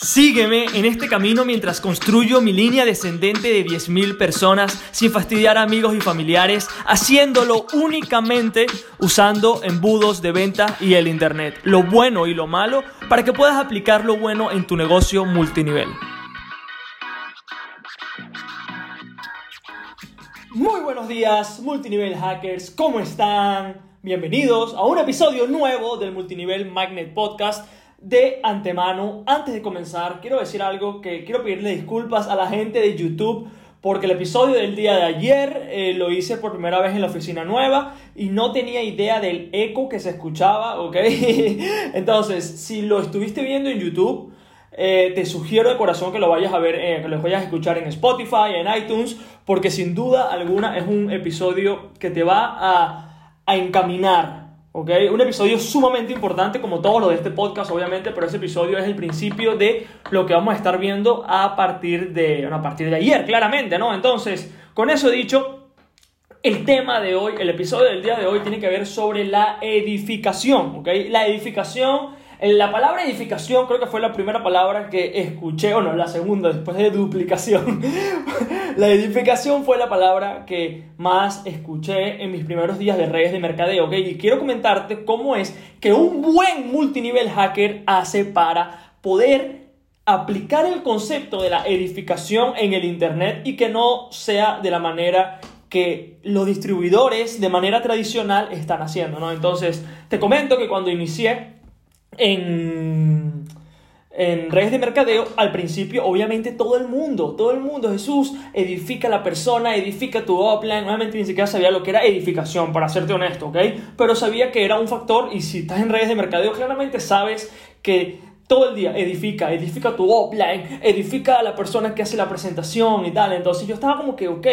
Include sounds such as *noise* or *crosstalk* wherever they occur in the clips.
Sígueme en este camino mientras construyo mi línea descendente de 10.000 personas sin fastidiar a amigos y familiares, haciéndolo únicamente usando embudos de venta y el Internet, lo bueno y lo malo, para que puedas aplicar lo bueno en tu negocio multinivel. Muy buenos días, multinivel hackers, ¿cómo están? Bienvenidos a un episodio nuevo del Multinivel Magnet Podcast de antemano, antes de comenzar, quiero decir algo que quiero pedirle disculpas a la gente de YouTube porque el episodio del día de ayer eh, lo hice por primera vez en la oficina nueva y no tenía idea del eco que se escuchaba, ¿ok? *laughs* Entonces, si lo estuviste viendo en YouTube, eh, te sugiero de corazón que lo vayas a ver, eh, que lo vayas a escuchar en Spotify, en iTunes, porque sin duda alguna es un episodio que te va a, a encaminar un episodio sumamente importante, como todo lo de este podcast, obviamente, pero ese episodio es el principio de lo que vamos a estar viendo a partir de, a partir de ayer, claramente, ¿no? Entonces, con eso dicho, el tema de hoy, el episodio del día de hoy tiene que ver sobre la edificación, ¿ok? La edificación la palabra edificación creo que fue la primera palabra que escuché, o no, la segunda, después de duplicación. *laughs* la edificación fue la palabra que más escuché en mis primeros días de redes de mercadeo, ¿ok? Y quiero comentarte cómo es que un buen multinivel hacker hace para poder aplicar el concepto de la edificación en el Internet y que no sea de la manera que los distribuidores de manera tradicional están haciendo, ¿no? Entonces, te comento que cuando inicié en, redes de mercadeo, al principio, obviamente todo el mundo, todo el mundo, Jesús, edifica la persona, edifica tu offline. Obviamente ni siquiera sabía lo que era edificación, para serte honesto, ¿ok? Pero sabía que era un factor y si estás en redes de mercadeo, claramente sabes que todo el día edifica, edifica tu offline, edifica a la persona que hace la presentación y tal. Entonces yo estaba como que, ok,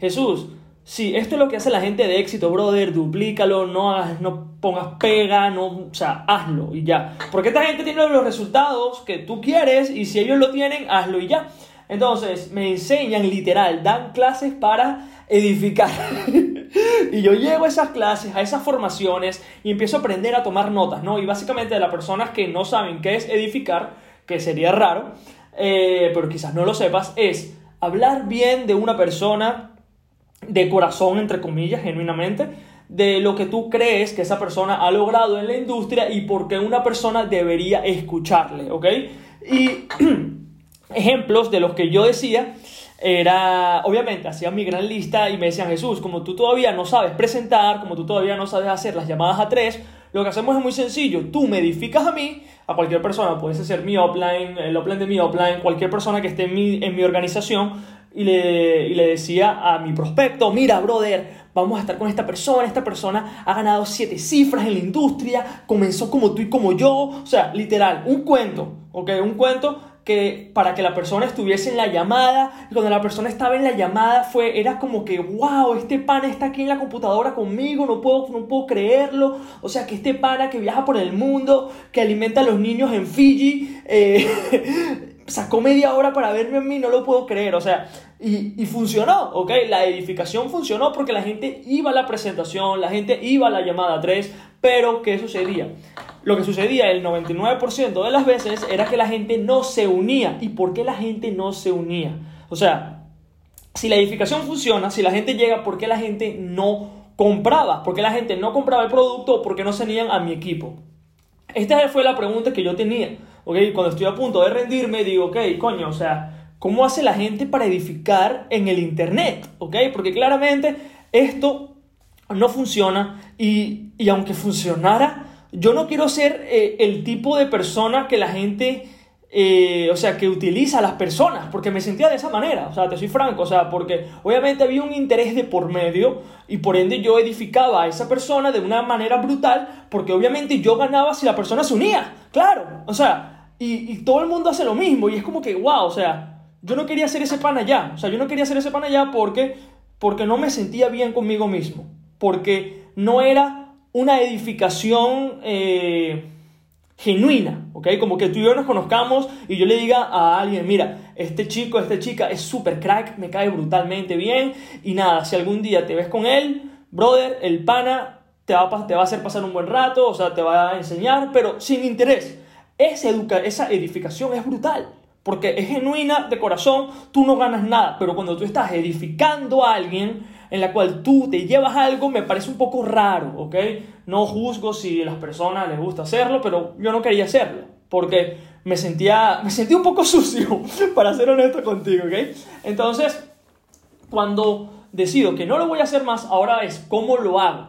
Jesús, si esto es lo que hace la gente de éxito, brother, duplícalo, no, no pongas pega, no, o sea, hazlo y ya. Porque esta gente tiene los resultados que tú quieres y si ellos lo tienen, hazlo y ya. Entonces, me enseñan literal, dan clases para edificar. *laughs* y yo llego a esas clases, a esas formaciones y empiezo a aprender a tomar notas, ¿no? Y básicamente de las personas que no saben qué es edificar, que sería raro, eh, pero quizás no lo sepas, es hablar bien de una persona de corazón, entre comillas, genuinamente, de lo que tú crees que esa persona ha logrado en la industria y por qué una persona debería escucharle, ¿ok? Y *clears throat* ejemplos de los que yo decía era, obviamente, hacía mi gran lista y me decían, Jesús, como tú todavía no sabes presentar, como tú todavía no sabes hacer las llamadas a tres, lo que hacemos es muy sencillo, tú me edificas a mí, a cualquier persona, puede ser mi offline, el offline de mi offline, cualquier persona que esté en mi, en mi organización, y le, y le decía a mi prospecto, mira, brother, vamos a estar con esta persona, esta persona ha ganado siete cifras en la industria, comenzó como tú y como yo, o sea, literal, un cuento, ¿ok? Un cuento que para que la persona estuviese en la llamada, cuando la persona estaba en la llamada fue, era como que, wow, este pana está aquí en la computadora conmigo, no puedo, no puedo creerlo, o sea, que este pana que viaja por el mundo, que alimenta a los niños en Fiji, eh, *laughs* sacó media hora para verme a mí, no lo puedo creer, o sea, y, y, funcionó, ¿ok? La edificación funcionó porque la gente iba a la presentación, la gente iba a la llamada 3, pero ¿qué sucedía? Lo que sucedía el 99% de las veces era que la gente no se unía. ¿Y por qué la gente no se unía? O sea, si la edificación funciona, si la gente llega, ¿por qué la gente no compraba? ¿Por qué la gente no compraba el producto o por qué no se unían a mi equipo? Esta fue la pregunta que yo tenía. ¿Ok? Cuando estoy a punto de rendirme, digo, ok, coño, o sea, ¿cómo hace la gente para edificar en el Internet? ¿ok? Porque claramente esto no funciona y, y aunque funcionara, yo no quiero ser eh, el tipo de persona que la gente... Eh, o sea, que utiliza a las personas, porque me sentía de esa manera, o sea, te soy franco, o sea, porque obviamente había un interés de por medio y por ende yo edificaba a esa persona de una manera brutal, porque obviamente yo ganaba si la persona se unía, claro, o sea, y, todo el mundo hace lo mismo y es como que, wow, o sea, yo no quería hacer ese pan allá, o sea, yo no quería hacer ese pan allá porque, porque no me sentía bien conmigo mismo, porque no era una edificación eh, genuina, ¿ok? Como que tú y yo nos conozcamos y yo le diga a alguien, mira, este chico, esta chica es súper crack, me cae brutalmente bien y nada, si algún día te ves con él, brother, el pana te va, te va a hacer pasar un buen rato, o sea, te va a enseñar, pero sin interés esa, educa esa edificación es brutal. Porque es genuina de corazón, tú no ganas nada, pero cuando tú estás edificando a alguien en la cual tú te llevas algo, me parece un poco raro, ¿ok? No juzgo si a las personas les gusta hacerlo, pero yo no quería hacerlo, porque me sentía, me sentía un poco *laughs* sucio, para ser honesto contigo, ¿ok? Entonces, cuando decido que no lo voy a hacer más, ahora es cómo lo hago.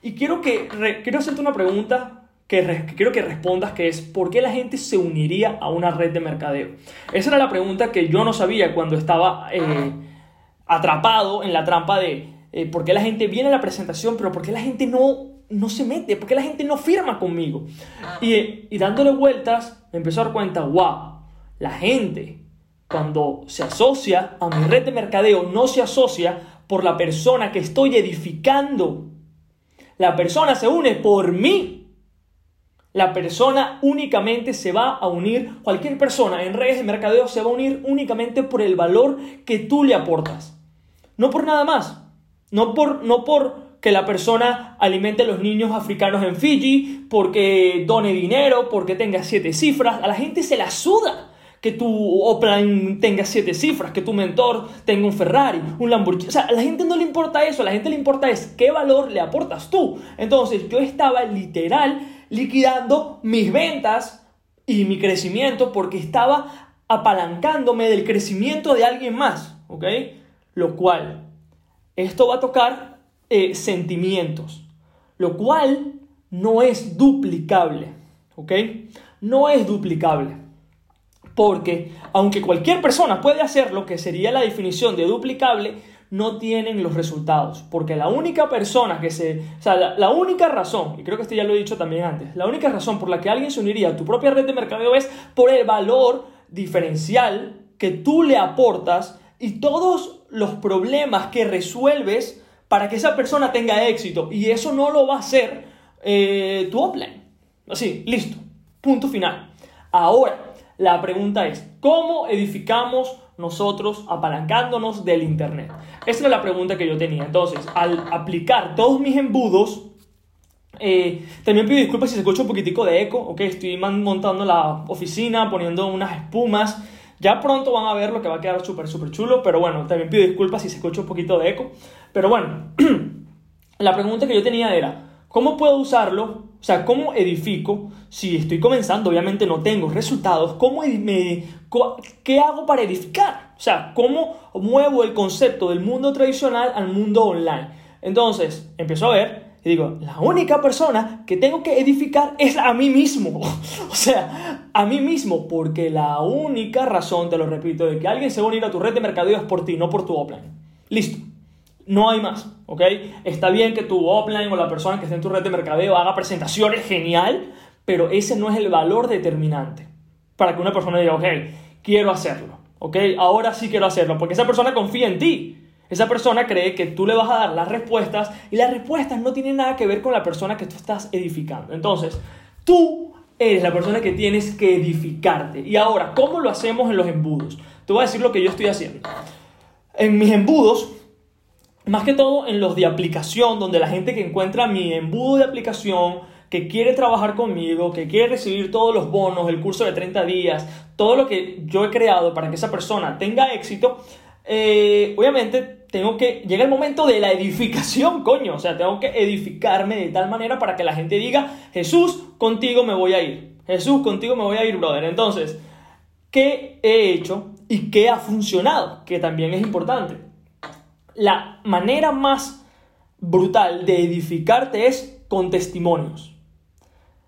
Y quiero, que, quiero hacerte una pregunta que, quiero que respondas, que es ¿por qué la gente se uniría a una red de mercadeo? Esa era la pregunta que yo no sabía cuando estaba eh, atrapado en la trampa de eh, por qué la gente viene a la presentación, pero por qué la gente no, no se mete, por qué la gente no firma conmigo. Y, y dándole vueltas, me empezó a dar cuenta, wow, la gente cuando se asocia a mi red de mercadeo no se asocia por la persona que estoy edificando. La persona se une por mí. La persona únicamente se va a unir, cualquier persona en redes de mercadeo se va a unir únicamente por el valor que tú le aportas. No por nada más. No por, no por que la persona alimente a los niños africanos en Fiji, porque done dinero, porque tenga siete cifras. A la gente se la suda que tu Oplan tenga siete cifras, que tu mentor tenga un Ferrari, un Lamborghini. O sea, a la gente no le importa eso, a la gente le importa es qué valor le aportas tú. Entonces yo estaba literal liquidando mis ventas y mi crecimiento porque estaba apalancándome del crecimiento de alguien más, ¿ok? Lo cual, esto va a tocar eh, sentimientos, lo cual no es duplicable, ¿ok? No es duplicable. Porque aunque cualquier persona puede hacerlo, que sería la definición de duplicable, no tienen los resultados. Porque la única persona que se... O sea, la, única razón, y creo que esto ya lo he dicho también antes, la única razón por la que alguien se uniría a tu propia red de mercadeo es por el valor diferencial que tú le aportas y todos los problemas que resuelves para que esa persona tenga éxito. Y eso no lo va a hacer eh, tu offline. Así, listo. Punto final. Ahora, la pregunta es, ¿cómo edificamos nosotros apalancándonos del Internet? Esa es la pregunta que yo tenía. Entonces, al aplicar todos mis embudos, eh, también pido disculpas si se escucha un poquitico de eco, ok, estoy montando la oficina, poniendo unas espumas. Ya pronto van a ver lo que va a quedar súper, súper chulo, pero bueno, también pido disculpas si se escucha un poquito de eco. Pero bueno, *clears throat* la pregunta que yo tenía era, ¿cómo puedo usarlo o sea, ¿cómo edifico? Si estoy comenzando, obviamente no tengo resultados. ¿Cómo me, ¿Qué hago para edificar? O sea, ¿cómo muevo el concepto del mundo tradicional al mundo online? Entonces, empiezo a ver y digo, la única persona que tengo que edificar es a mí mismo. *laughs* o sea, a mí mismo, porque la única razón, te lo repito, de que alguien se va a unir a tu red de mercadeo es por ti, no por tu offline. Listo. No hay más, ¿ok? Está bien que tu offline o la persona que esté en tu red de mercadeo haga presentaciones genial, pero ese no es el valor determinante para que una persona diga, ok, quiero hacerlo, ¿ok? Ahora sí quiero hacerlo, porque esa persona confía en ti. Esa persona cree que tú le vas a dar las respuestas y las respuestas no tienen nada que ver con la persona que tú estás edificando. Entonces, tú eres la persona que tienes que edificarte. Y ahora, ¿cómo lo hacemos en los embudos? Te voy a decir lo que yo estoy haciendo. En mis embudos, más que todo en los de aplicación, donde la gente que encuentra mi embudo de aplicación, que quiere trabajar conmigo, que quiere recibir todos los bonos, el curso de 30 días, todo lo que yo he creado para que esa persona tenga éxito, eh, obviamente tengo que, llega el momento de la edificación, *laughs* coño, o sea, tengo que edificarme de tal manera para que la gente diga, Jesús, contigo me voy a ir, Jesús, contigo me voy a ir, brother. Entonces, ¿qué he hecho y qué ha funcionado? Que también es importante la manera más brutal de edificarte es con testimonios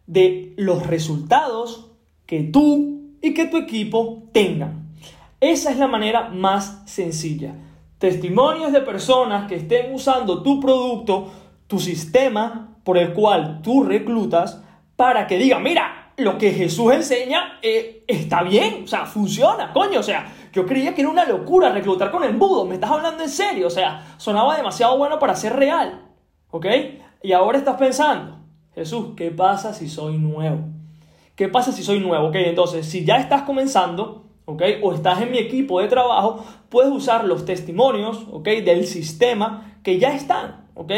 de los resultados que tú y que tu equipo tengan. Esa es la manera más sencilla. Testimonios de personas que estén usando tu producto, tu sistema por el cual tú reclutas, para que digan, mira, lo que Jesús enseña eh, está bien, o sea, funciona, coño, o sea, yo creía que era una locura reclutar con embudo, me estás hablando en serio, o sea, sonaba demasiado bueno para ser real, ¿ok? Y ahora estás pensando, Jesús, ¿qué pasa si soy nuevo? ¿Qué pasa si soy nuevo? Ok, entonces, si ya estás comenzando, ¿ok? O estás en mi equipo de trabajo, puedes usar los testimonios, ¿ok? Del sistema que ya están, ¿ok?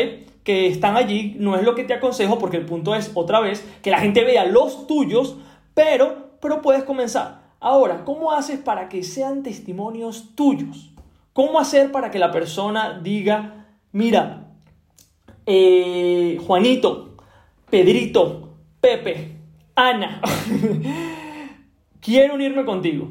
Que están allí, no es lo que te aconsejo porque el punto es, otra vez, que la gente vea los tuyos, pero pero puedes comenzar. Ahora, ¿cómo haces para que sean testimonios tuyos? ¿Cómo hacer para que la persona diga, mira, eh, Juanito, Pedrito, Pepe, Ana, *laughs* quiero unirme contigo?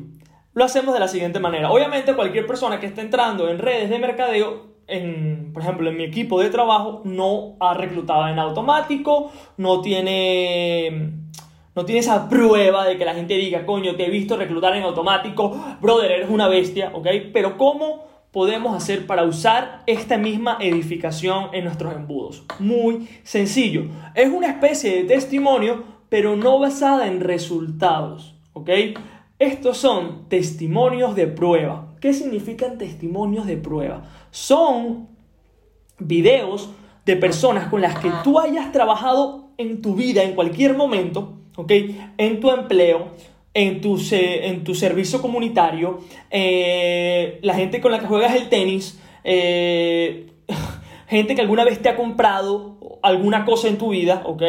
Lo hacemos de la siguiente manera. Obviamente cualquier persona que esté entrando en redes de mercadeo en, por ejemplo, en mi equipo de trabajo no ha reclutado en automático, no tiene, no tiene esa prueba de que la gente diga, coño, te he visto reclutar en automático, brother, eres una bestia, ¿ok? Pero ¿cómo podemos hacer para usar esta misma edificación en nuestros embudos? Muy sencillo. Es una especie de testimonio, pero no basada en resultados, ¿ok? Estos son testimonios de prueba. ¿Qué significan testimonios de prueba? Son videos de personas con las que tú hayas trabajado en tu vida en cualquier momento, ¿ok? En tu empleo, en tu, en tu servicio comunitario, eh, la gente con la que juegas el tenis, eh, gente que alguna vez te ha comprado alguna cosa en tu vida, ¿ok?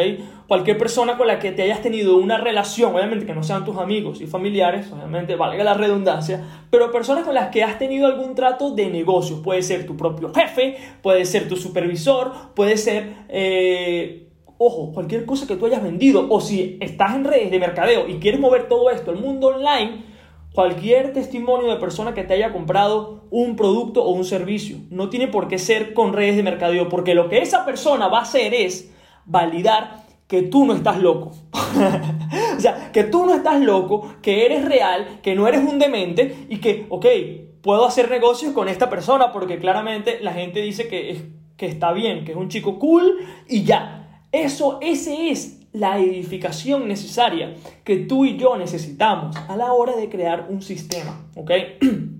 Cualquier persona con la que te hayas tenido una relación, obviamente que no sean tus amigos y familiares, obviamente valga la redundancia, pero personas con las que has tenido algún trato de negocio, puede ser tu propio jefe, puede ser tu supervisor, puede ser, eh, ojo, cualquier cosa que tú hayas vendido, o si estás en redes de mercadeo y quieres mover todo esto al mundo online, cualquier testimonio de persona que te haya comprado un producto o un servicio. No tiene por qué ser con redes de mercadeo, porque lo que esa persona va a hacer es validar que tú no estás loco. *laughs* o sea, que tú no estás loco, que eres real, que no eres un demente y que, ok, puedo hacer negocios con esta persona porque claramente la gente dice que, es, que está bien, que es un chico cool y ya. Eso, ese es la edificación necesaria que tú y yo necesitamos a la hora de crear un sistema, ¿ok?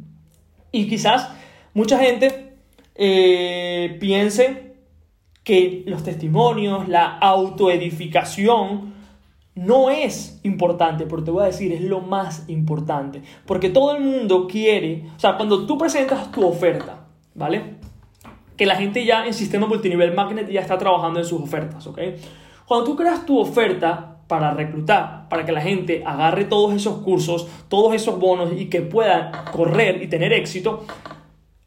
*clears throat* y quizás mucha gente eh, piense que los testimonios, la autoedificación, no es importante, pero te voy a decir, es lo más importante. Porque todo el mundo quiere, o sea, cuando tú presentas tu oferta, ¿vale? Que la gente ya en sistema multinivel magnet ya está trabajando en sus ofertas, ¿ok? Cuando tú creas tu oferta para reclutar, para que la gente agarre todos esos cursos, todos esos bonos y que puedan correr y tener éxito,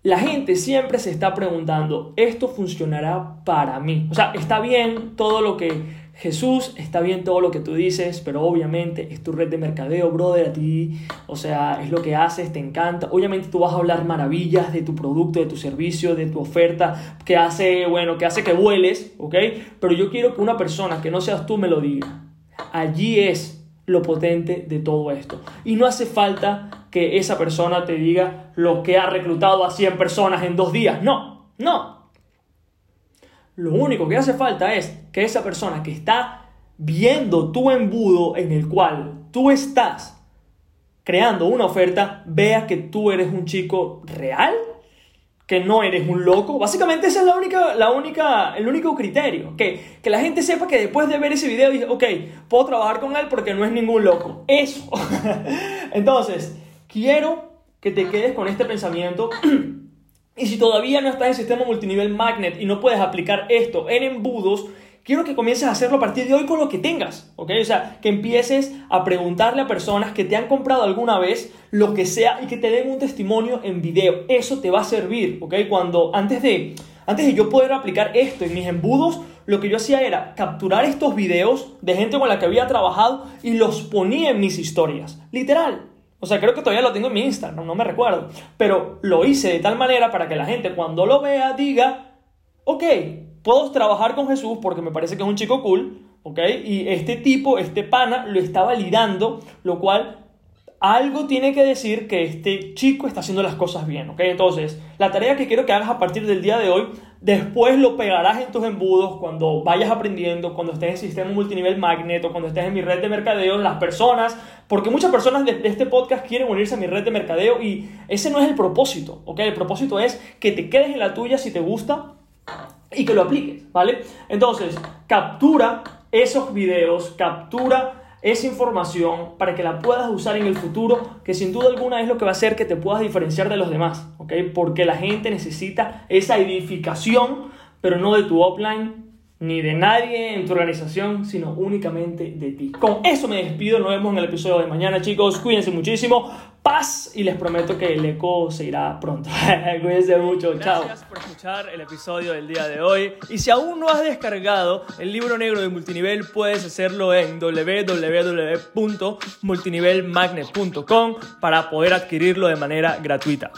la gente siempre se está preguntando, ¿esto funcionará para mí? O sea, está bien todo lo que Jesús, está bien todo lo que tú dices, pero obviamente es tu red de mercadeo, brother, a ti, o sea, es lo que haces, te encanta. Obviamente tú vas a hablar maravillas de tu producto, de tu servicio, de tu oferta, que hace, bueno, que hace que vueles, ¿ok? Pero yo quiero que una persona que no seas tú me lo diga. Allí es lo potente de todo esto. Y no hace falta que esa persona te diga lo que ha reclutado a 100 personas en dos días. No, no, lo único que hace falta es que esa persona que está viendo tu embudo en el cual tú estás creando una oferta, vea que tú eres un chico real, que no eres un loco. Básicamente ese es la única, la única, el único criterio. Que, que la gente sepa que después de ver ese video dice, ok, puedo trabajar con él porque no es ningún loco. Eso. *laughs* Entonces, quiero que te quedes con este pensamiento *clears throat* Y si todavía no estás en sistema multinivel magnet y no puedes aplicar esto en embudos, quiero que comiences a hacerlo a partir de hoy con lo que tengas, ¿ok? O sea, que empieces a preguntarle a personas que te han comprado alguna vez lo que sea y que te den un testimonio en video. Eso te va a servir, ¿ok? Cuando antes de antes de yo poder aplicar esto en mis embudos, lo que yo hacía era capturar estos videos de gente con la que había trabajado y los ponía en mis historias. Literal. O sea, creo que todavía lo tengo en mi Instagram, no me recuerdo. Pero lo hice de tal manera para que la gente cuando lo vea diga, ok, puedo trabajar con Jesús porque me parece que es un chico cool, ok, y este tipo, este pana, lo está validando, lo cual algo tiene que decir que este chico está haciendo las cosas bien, ¿ok? Entonces, la tarea que quiero que hagas a partir del día de hoy, después lo pegarás en tus embudos cuando vayas aprendiendo, cuando estés en sistema multinivel magneto, cuando estés en mi red de mercadeo, las personas, porque muchas personas de, este podcast quieren unirse a mi red de mercadeo y ese no es el propósito, ¿ok? El propósito es que te quedes en la tuya si te gusta y que lo apliques, ¿vale? Entonces, captura esos videos, captura esa información para que la puedas usar en el futuro, que sin duda alguna es lo que va a hacer que te puedas diferenciar de los demás, ¿ok? Porque la gente necesita esa edificación, pero no de tu offline, ni de nadie en tu organización, sino únicamente de ti. Con eso me despido, nos vemos en el episodio de mañana chicos, cuídense muchísimo, paz y les prometo que el eco se irá pronto. *laughs* cuídense mucho, chao. Gracias por escuchar el episodio del día de hoy y si aún no has descargado el libro negro de multinivel puedes hacerlo en www.multinivelmagnet.com para poder adquirirlo de manera gratuita.